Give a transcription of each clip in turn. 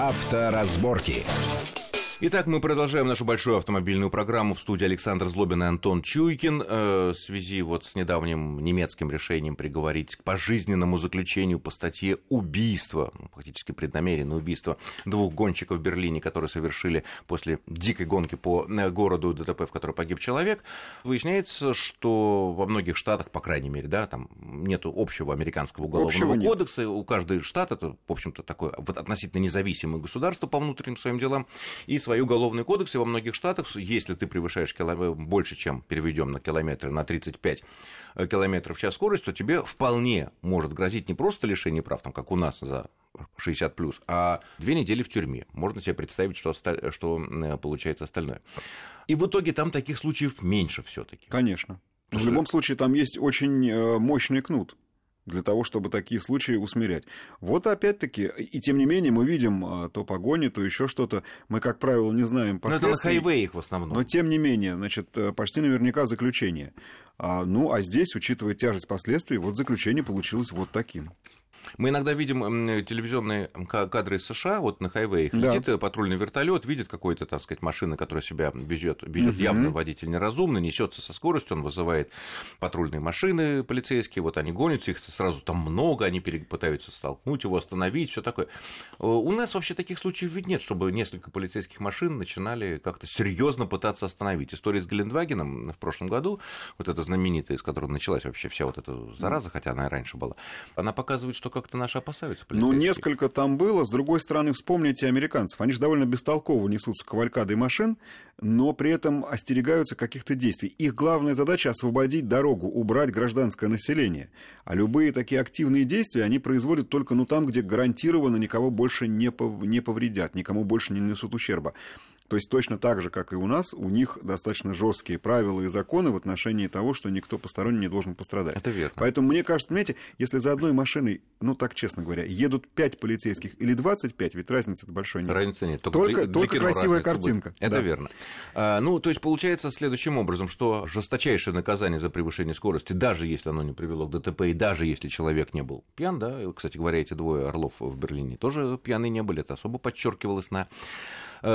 Авторазборки. Итак, мы продолжаем нашу большую автомобильную программу в студии Александр Злобин и Антон Чуйкин. Э, в связи вот с недавним немецким решением приговорить к пожизненному заключению по статье убийства, ну, фактически преднамеренное убийство двух гонщиков в Берлине, которые совершили после дикой гонки по э, городу ДТП, в которой погиб человек, выясняется, что во многих штатах, по крайней мере, да, там нет общего американского уголовного общего кодекса, нет. у каждого штата это, в общем-то, такое вот относительно независимое государство по внутренним своим делам, и свои уголовные кодексы во многих штатах, если ты превышаешь километр, больше, чем переведем на километры, на 35 э, километров в час скорость, то тебе вполне может грозить не просто лишение прав, там, как у нас за 60 плюс, а две недели в тюрьме. Можно себе представить, что, что э, получается остальное. И в итоге там таких случаев меньше все-таки. Конечно. В любом случае, там есть очень э, мощный кнут для того, чтобы такие случаи усмирять. Вот опять-таки, и тем не менее, мы видим а, то погони, то еще что-то. Мы, как правило, не знаем последствий. Но это на хайвеях в основном. Но тем не менее, значит, э, почти наверняка заключение. А, ну, а здесь, учитывая тяжесть последствий, вот заключение получилось вот таким. Мы иногда видим телевизионные кадры из США, вот на хайвеях да. летит патрульный вертолет, видит какой-то, так сказать, машина, которая себя везет, ведет угу. явно водитель неразумно, несется со скоростью, он вызывает патрульные машины полицейские, вот они гонятся, их сразу там много, они пытаются столкнуть его, остановить, все такое. Э, у нас вообще таких случаев ведь нет, чтобы несколько полицейских машин начинали как-то серьезно пытаться остановить. История с Гелендвагеном в прошлом году, вот эта знаменитая, из которой началась вообще вся вот эта зараза, хотя она и раньше была, она показывает, что как-то наши опасаются Ну, несколько там было. С другой стороны, вспомните американцев. Они же довольно бестолково несутся кавалькадой машин, но при этом остерегаются каких-то действий. Их главная задача — освободить дорогу, убрать гражданское население. А любые такие активные действия они производят только ну, там, где гарантированно никого больше не повредят, никому больше не несут ущерба. То есть точно так же, как и у нас, у них достаточно жесткие правила и законы в отношении того, что никто посторонний не должен пострадать. Это верно. Поэтому мне кажется, понимаете, если за одной машиной, ну так честно говоря, едут 5 полицейских или 25, ведь разницы большой нет. Разницы нет. Только, только, для, только красивая картинка. Будет. Это да. верно. А, ну, то есть получается следующим образом, что жесточайшее наказание за превышение скорости, даже если оно не привело к ДТП, и даже если человек не был пьян, да, кстати говоря, эти двое орлов в Берлине тоже пьяные не были, это особо подчеркивалось на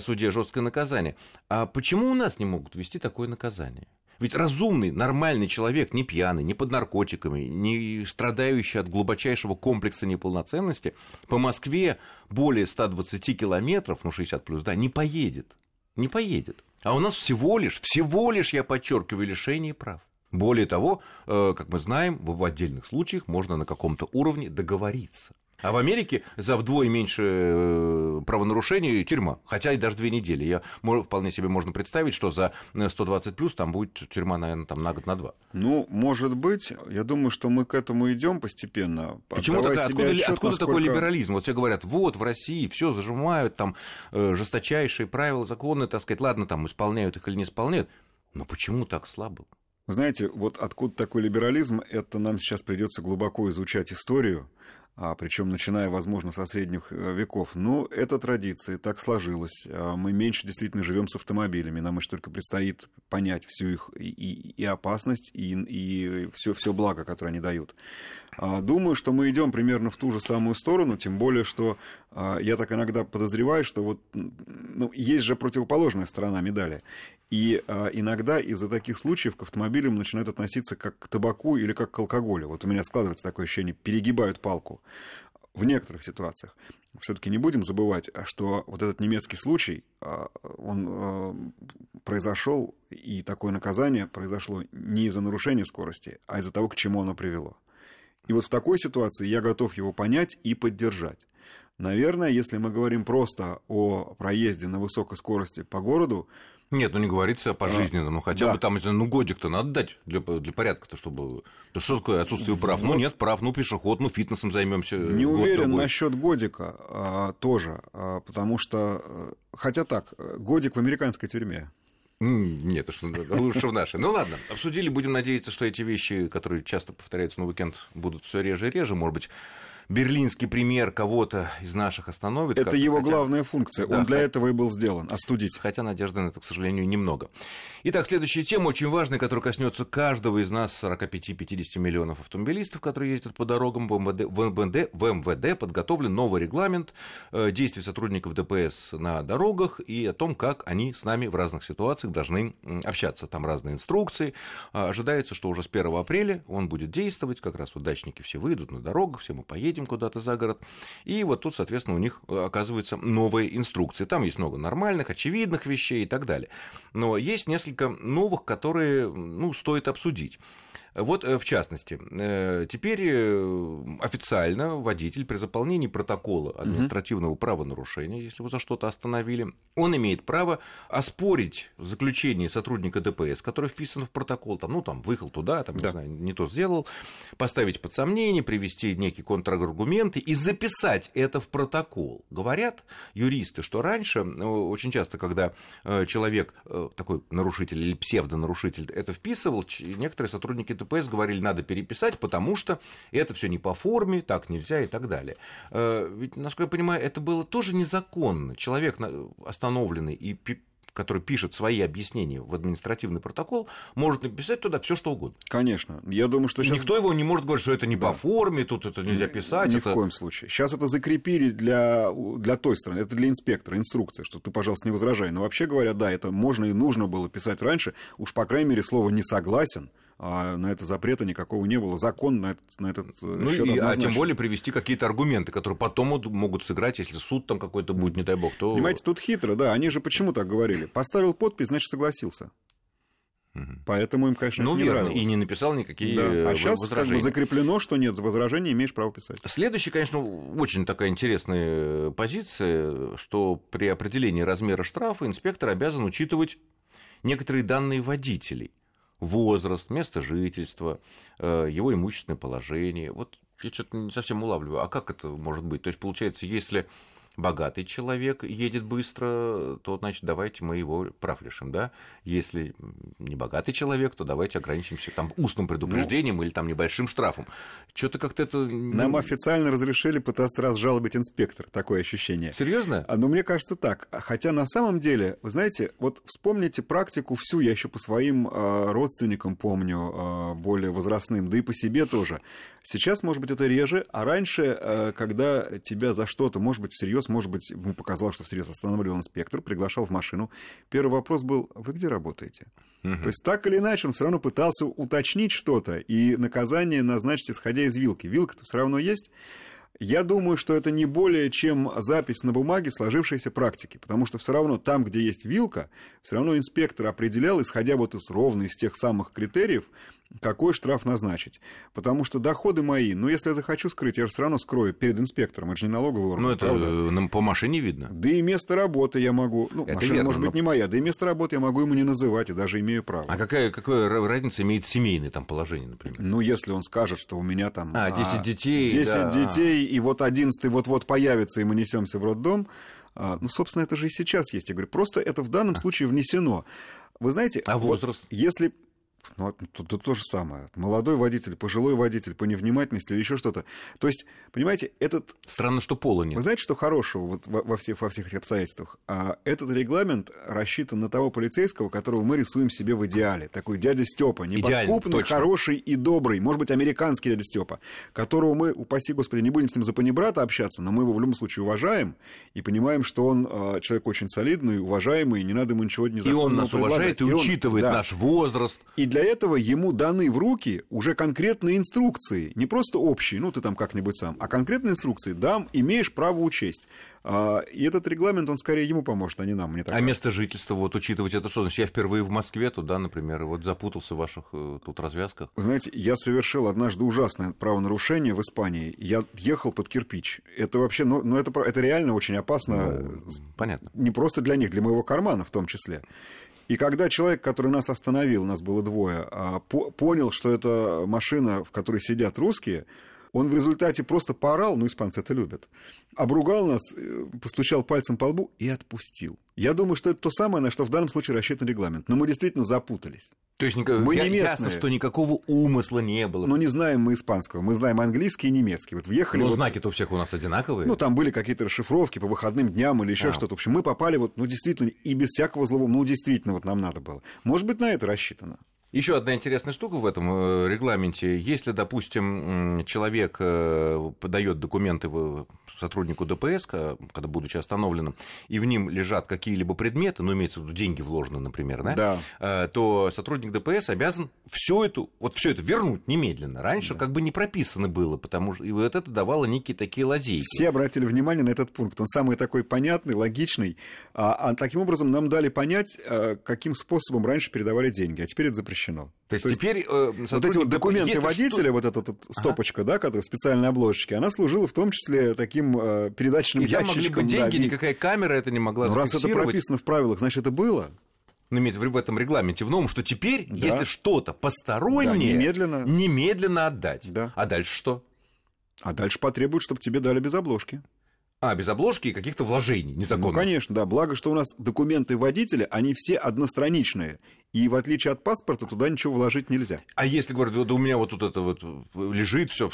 суде жесткое наказание. А почему у нас не могут ввести такое наказание? Ведь разумный, нормальный человек, не пьяный, не под наркотиками, не страдающий от глубочайшего комплекса неполноценности, по Москве более 120 километров, ну 60 плюс, да, не поедет. Не поедет. А у нас всего лишь, всего лишь, я подчеркиваю, лишение прав. Более того, э, как мы знаем, в отдельных случаях можно на каком-то уровне договориться. А в Америке за вдвое меньше э, правонарушений тюрьма, хотя и даже две недели. Я вполне себе можно представить, что за 120 плюс там будет тюрьма, наверное, там на год, на два. Ну, может быть. Я думаю, что мы к этому идем постепенно. Почему такая, откуда, отчет, откуда насколько... такой либерализм? Вот все говорят, вот в России все зажимают, там э, жесточайшие правила, законы, так сказать, ладно, там исполняют их или не исполняют. Но почему так слабо? Знаете, вот откуда такой либерализм, это нам сейчас придется глубоко изучать историю а, причем начиная, возможно, со средних э, веков. Но это традиция, так сложилось. А, мы меньше действительно живем с автомобилями. Нам еще только предстоит понять всю их и, и, опасность, и, и все, все благо, которое они дают. А, думаю, что мы идем примерно в ту же самую сторону, тем более, что а, я так иногда подозреваю, что вот ну, есть же противоположная сторона медали. И иногда из-за таких случаев к автомобилям начинают относиться как к табаку или как к алкоголю. Вот у меня складывается такое ощущение, перегибают палку в некоторых ситуациях. Все-таки не будем забывать, что вот этот немецкий случай, а, он а, произошел, и такое наказание произошло не из-за нарушения скорости, а из-за того, к чему оно привело. И вот в такой ситуации я готов его понять и поддержать. Наверное, если мы говорим просто о проезде на высокой скорости по городу, нет, ну не говорится о пожизненном, ну хотя да. бы там, ну годик-то надо дать для, для порядка-то, чтобы... Да что такое отсутствие прав? Ну, вот. Ну нет прав, ну пешеход, ну фитнесом займемся. Не уверен насчет годика а, тоже, а, потому что, э, хотя так, годик в американской тюрьме. Нет, лучше в нашей. Ну ладно, обсудили, будем надеяться, что эти вещи, которые часто повторяются на уикенд, будут все реже и реже, может быть, берлинский пример кого-то из наших остановит. Это его хотя... главная функция. Да, Он для хотя... этого и был сделан остудить. Хотя надежды на это, к сожалению, немного. Итак, следующая тема очень важная, которая коснется каждого из нас, 45-50 миллионов автомобилистов, которые ездят по дорогам в МВД. В МВД, в МВД подготовлен новый регламент э, действий сотрудников ДПС на дорогах и о том, как они с нами в разных ситуациях должны общаться. Там разные инструкции. А, ожидается, что уже с 1 апреля он будет действовать, как раз вот дачники все выйдут на дорогу, все мы поедем куда-то за город. И вот тут, соответственно, у них э, оказывается новые инструкции. Там есть много нормальных, очевидных вещей и так далее. Но есть несколько новых, которые ну, стоит обсудить. Вот, э, в частности, э, теперь э, официально водитель при заполнении протокола административного правонарушения, если его за что-то остановили, он имеет право оспорить заключение сотрудника ДПС, который вписан в протокол, там, ну, там, выехал туда, там, да. не знаю, не то сделал, поставить под сомнение, привести некие контраргументы и записать это в протокол. Говорят юристы, что раньше, очень часто, когда человек, такой нарушитель или псевдонарушитель, это вписывал, некоторые сотрудники ДПС говорили, надо переписать, потому что это все не по форме, так нельзя и так далее. Э, ведь, насколько я понимаю, это было тоже незаконно. Человек остановленный и который пишет свои объяснения в административный протокол, может написать туда все что угодно. Конечно. Я думаю, что сейчас... Никто его не может говорить, что это не да. по форме, тут это нельзя писать. Ни это... в коем случае. Сейчас это закрепили для, для той стороны, это для инспектора, инструкция, что ты, пожалуйста, не возражай. Но вообще говоря, да, это можно и нужно было писать раньше. Уж, по крайней мере, слово «не согласен» а на это запрета никакого не было. Закон на этот, на этот э, ну, счет и, А тем более привести какие-то аргументы, которые потом могут сыграть, если суд там какой-то будет, не дай бог, то... Понимаете, тут хитро, да, они же почему так говорили? Поставил подпись, значит, согласился. Поэтому им, конечно, ну, не верно. нравилось. И не написал никакие да. А сейчас как бы закреплено, что нет, за возражение имеешь право писать. Следующая, конечно, очень такая интересная позиция, что при определении размера штрафа инспектор обязан учитывать некоторые данные водителей возраст, место жительства, э, его имущественное положение. Вот я что-то не совсем улавливаю. А как это может быть? То есть, получается, если богатый человек едет быстро, то, значит, давайте мы его прав лишим, да? Если не богатый человек, то давайте ограничимся там устным предупреждением ну, или там небольшим штрафом. Что-то как-то это... Нам официально разрешили пытаться разжалобить инспектор, такое ощущение. Серьезно? А, ну, мне кажется так. Хотя на самом деле, вы знаете, вот вспомните практику всю, я еще по своим э, родственникам помню, э, более возрастным, да и по себе тоже. Сейчас, может быть, это реже, а раньше, э, когда тебя за что-то, может быть, всерьез, может быть, ему показалось, что всерьез останавливал инспектор, приглашал в машину, первый вопрос был, вы где работаете? Угу. То есть так или иначе он все равно пытался уточнить что-то и наказание назначить, исходя из вилки. Вилка-то все равно есть. Я думаю, что это не более чем запись на бумаге сложившейся практики, потому что все равно там, где есть вилка, все равно инспектор определял, исходя вот из ровно из тех самых критериев, какой штраф назначить. Потому что доходы мои, ну, если я захочу скрыть, я же все равно скрою перед инспектором, это же не налоговый орган. Ну, это правда? по машине видно. Да и место работы я могу, ну, это машина верно, может быть но... не моя, да и место работы я могу ему не называть, и даже имею право. А какая, какая разница имеет семейное там положение, например? Ну, если он скажет, что у меня там... А, 10 а, детей. 10 да. детей, и вот 11 вот-вот появится, и мы несемся в роддом. А, ну, собственно, это же и сейчас есть. Я говорю, просто это в данном случае внесено. Вы знаете, а возраст? Вот, если ну, тут, тут то же самое. Молодой водитель, пожилой водитель, по невнимательности или еще что-то. То есть, понимаете, этот... Странно, что пола нет. Вы знаете, что хорошего вот во, во, всех, во всех этих обстоятельствах? А, этот регламент рассчитан на того полицейского, которого мы рисуем себе в идеале. Такой дядя Степа, неподкупный, хороший и добрый. Может быть, американский дядя Степа, которого мы, упаси господи, не будем с ним за панибрата общаться, но мы его в любом случае уважаем и понимаем, что он а, человек очень солидный, уважаемый, и не надо ему ничего не И он нас уважает и, и учитывает он, да. наш возраст. И для этого ему даны в руки уже конкретные инструкции, не просто общие, ну ты там как-нибудь сам, а конкретные инструкции дам, имеешь право учесть. А, и этот регламент, он скорее ему поможет, а не нам. Мне так а кажется. место жительства, вот учитывать это что? Значит, я впервые в Москве туда, например, вот запутался в ваших э, тут развязках. Знаете, я совершил однажды ужасное правонарушение в Испании. Я ехал под кирпич. Это вообще, ну, ну это, это реально очень опасно. Ну, понятно. Не просто для них, для моего кармана в том числе. И когда человек, который нас остановил, нас было двое, а, понял, что это машина, в которой сидят русские, Он в результате просто поорал, ну, испанцы это любят, обругал нас, э, постучал пальцем по лбу и отпустил. Я думаю, что это то самое, на что в данном случае рассчитан регламент. Но мы действительно запутались. То есть мы я, не ясно, что никакого умысла не было. Но не знаем мы испанского, мы знаем английский и немецкий. Вот въехали. Но вот... знаки-то у всех у нас одинаковые. Ну, там были какие-то расшифровки по выходным дням или еще а. что-то. В общем, мы попали вот, ну, действительно, и без всякого злого, ну, действительно, вот нам надо было. Может быть, на это рассчитано. Еще одна интересная штука в этом э, регламенте. Если, допустим, человек э, подает документы сотруднику ДПС, когда будучи остановленным, и в ним лежат какие-либо предметы, ну, имеется в виду деньги вложены, например, да, да. Э, то сотрудник ДПС обязан все это, вот все это вернуть немедленно. Раньше да. как бы не прописано было, потому что и вот это давало некие такие лазейки. Все обратили внимание на этот пункт. Он самый такой понятный, логичный. А, а таким образом нам дали понять, каким способом раньше передавали деньги, а теперь это запрещено запрещено. То есть, То есть теперь э, вот эти вот документы водителя, что... вот эта вот стопочка, ага. да, которая в специальной обложечке, она служила в том числе таким э, передаточным и ящичком. могли быть деньги, да, никакая камера это не могла Но раз это прописано в правилах, значит, это было. Ну, в этом регламенте в новом, что теперь, да. если что-то постороннее, да, немедленно. немедленно отдать. Да. А дальше что? А дальше потребуют, чтобы тебе дали без обложки. А, без обложки и каких-то вложений незаконных. Ну, конечно, да. Благо, что у нас документы водителя, они все одностраничные. И в отличие от паспорта, туда ничего вложить нельзя. А если, говорят, да у меня вот тут это вот лежит все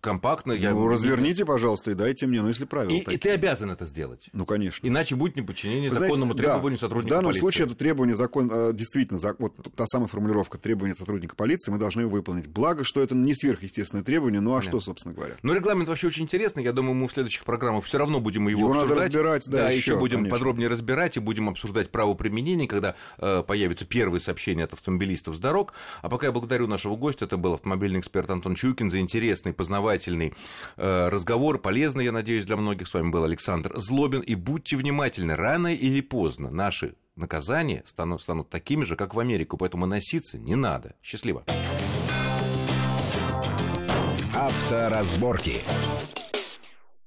компактно. Я... Ну, разверните, пожалуйста, и дайте мне, ну, если правила и, и ты обязан это сделать. Ну, конечно. Иначе будет неподчинение Вы законному знаете, требованию да, сотрудника полиции. В данном полиции. случае это требование закон, э, действительно, вот та самая формулировка требования сотрудника полиции, мы должны выполнить. Благо, что это не сверхъестественное требование, ну а Нет. что, собственно говоря? Ну, регламент вообще очень интересный. Я думаю, мы в следующих программах все равно будем его, его обсуждать. Надо разбирать, да, да еще, будем конечно. подробнее разбирать и будем обсуждать право применения, когда э, появятся первые сообщения от автомобилистов с дорог. А пока я благодарю нашего гостя, это был автомобильный эксперт Антон Чуйкин за интересный, познавательный э, разговор, полезный, я надеюсь, для многих. С вами был Александр Злобин. И будьте внимательны, рано или поздно наши наказания станут, станут такими же, как в Америку, поэтому носиться не надо. Счастливо. Авторазборки.